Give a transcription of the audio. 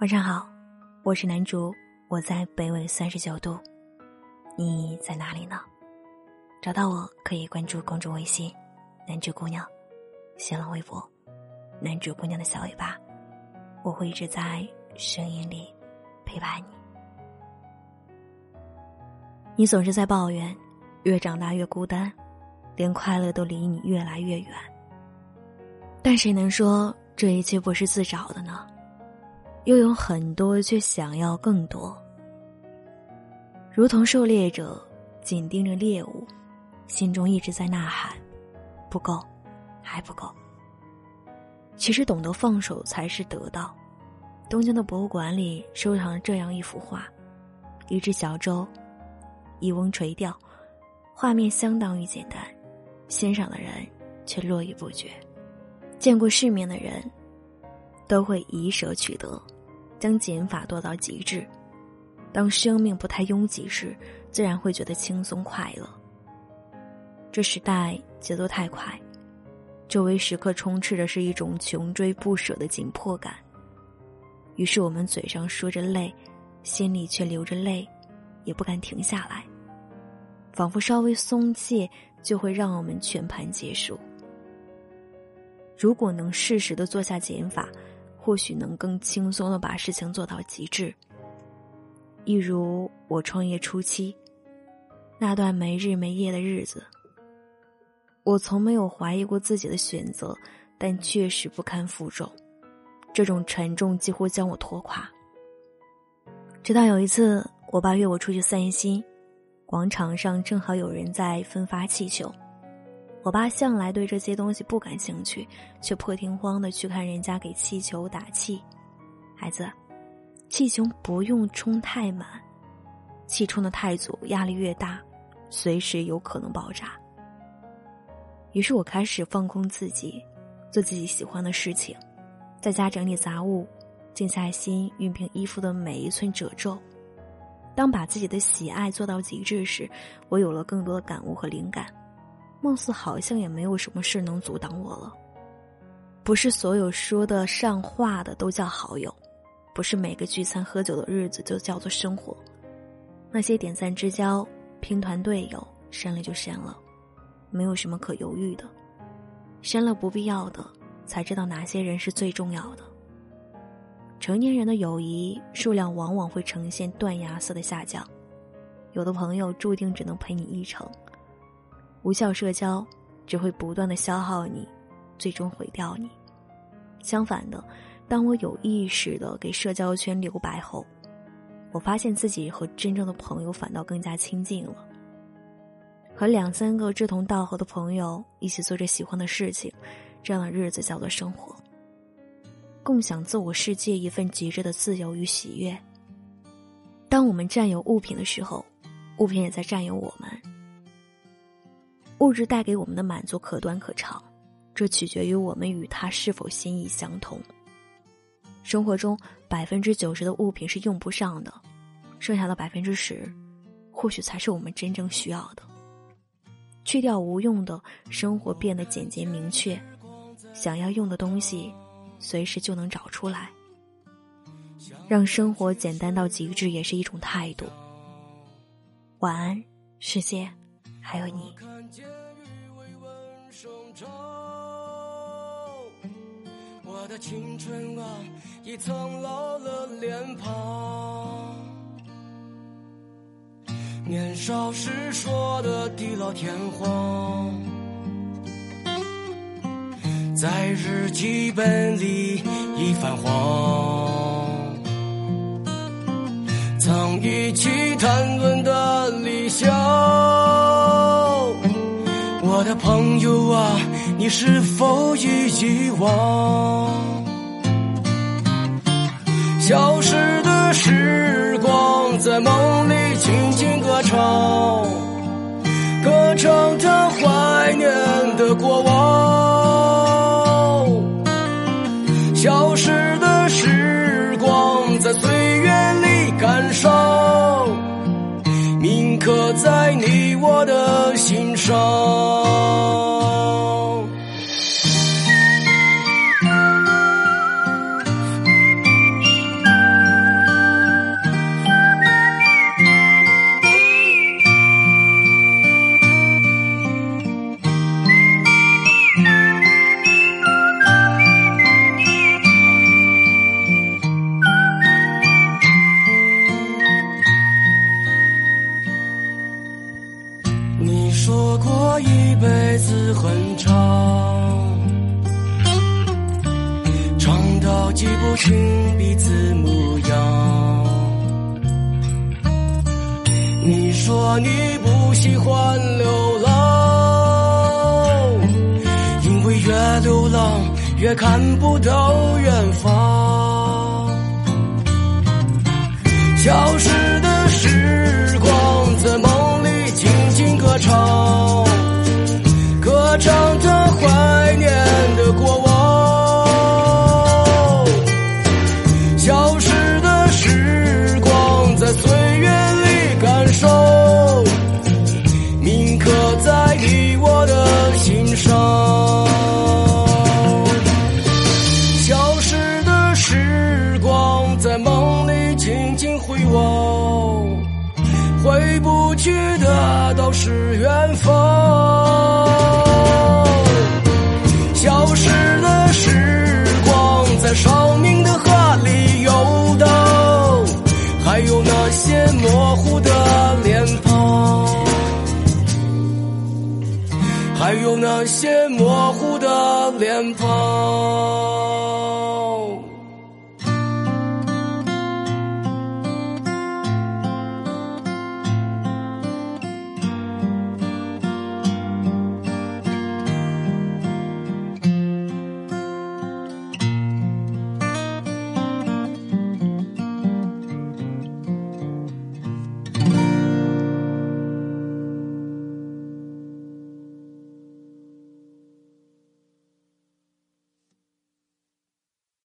晚上好，我是南竹，我在北纬三十九度，你在哪里呢？找到我可以关注公众微信“南竹姑娘”，新浪微博“南竹姑娘的小尾巴”，我会一直在声音里陪伴你。你总是在抱怨，越长大越孤单，连快乐都离你越来越远。但谁能说这一切不是自找的呢？又有很多，却想要更多，如同狩猎者紧盯着猎物，心中一直在呐喊：“不够，还不够。”其实，懂得放手才是得到。东京的博物馆里收藏这样一幅画：一只小舟，一翁垂钓，画面相当于简单，欣赏的人却络绎不绝。见过世面的人，都会以舍取得。将减法做到极致，当生命不太拥挤时，自然会觉得轻松快乐。这时代节奏太快，周围时刻充斥着是一种穷追不舍的紧迫感。于是我们嘴上说着累，心里却流着泪，也不敢停下来，仿佛稍微松懈就会让我们全盘结束。如果能适时的做下减法。或许能更轻松的把事情做到极致。一如我创业初期，那段没日没夜的日子，我从没有怀疑过自己的选择，但确实不堪负重，这种沉重几乎将我拖垮。直到有一次，我爸约我出去散心，广场上正好有人在分发气球。我爸向来对这些东西不感兴趣，却破天荒的去看人家给气球打气。孩子，气球不用充太满，气充的太足，压力越大，随时有可能爆炸。于是我开始放空自己，做自己喜欢的事情，在家整理杂物，静下心熨平衣服的每一寸褶皱。当把自己的喜爱做到极致时，我有了更多的感悟和灵感。貌似好像也没有什么事能阻挡我了。不是所有说得上话的都叫好友，不是每个聚餐喝酒的日子就叫做生活。那些点赞之交、拼团队友，删了就删了，没有什么可犹豫的。删了不必要的，才知道哪些人是最重要的。成年人的友谊数量往往会呈现断崖式的下降，有的朋友注定只能陪你一程。无效社交只会不断的消耗你，最终毁掉你。相反的，当我有意识的给社交圈留白后，我发现自己和真正的朋友反倒更加亲近了。和两三个志同道合的朋友一起做着喜欢的事情，这样的日子叫做生活。共享自我世界一份极致的自由与喜悦。当我们占有物品的时候，物品也在占有我们。物质带给我们的满足可短可长，这取决于我们与他是否心意相通。生活中百分之九十的物品是用不上的，剩下的百分之十，或许才是我们真正需要的。去掉无用的，生活变得简洁明确，想要用的东西，随时就能找出来。让生活简单到极致，也是一种态度。晚安，世界，还有你。我的青春啊，已苍老了脸庞。年少时说的地老天荒，在日记本里已泛黄。曾一起谈论的朋友啊，你是否已遗忘？消失的时光，在梦里轻轻歌唱，歌唱他怀念的过往。消失的时光，在岁月里感伤，铭刻在你我的心上。很长，长到记不清彼此模样。你说你不喜欢流浪，因为越流浪越看不到远方。消失的时光在梦里静静歌唱，唱着怀念的过往。消失的时光在岁月里感受，铭刻在你我的心上。消失的时光在梦里静静回望，回不去的都是远方。生命的河里游荡，还有那些模糊的脸庞，还有那些模糊的脸庞。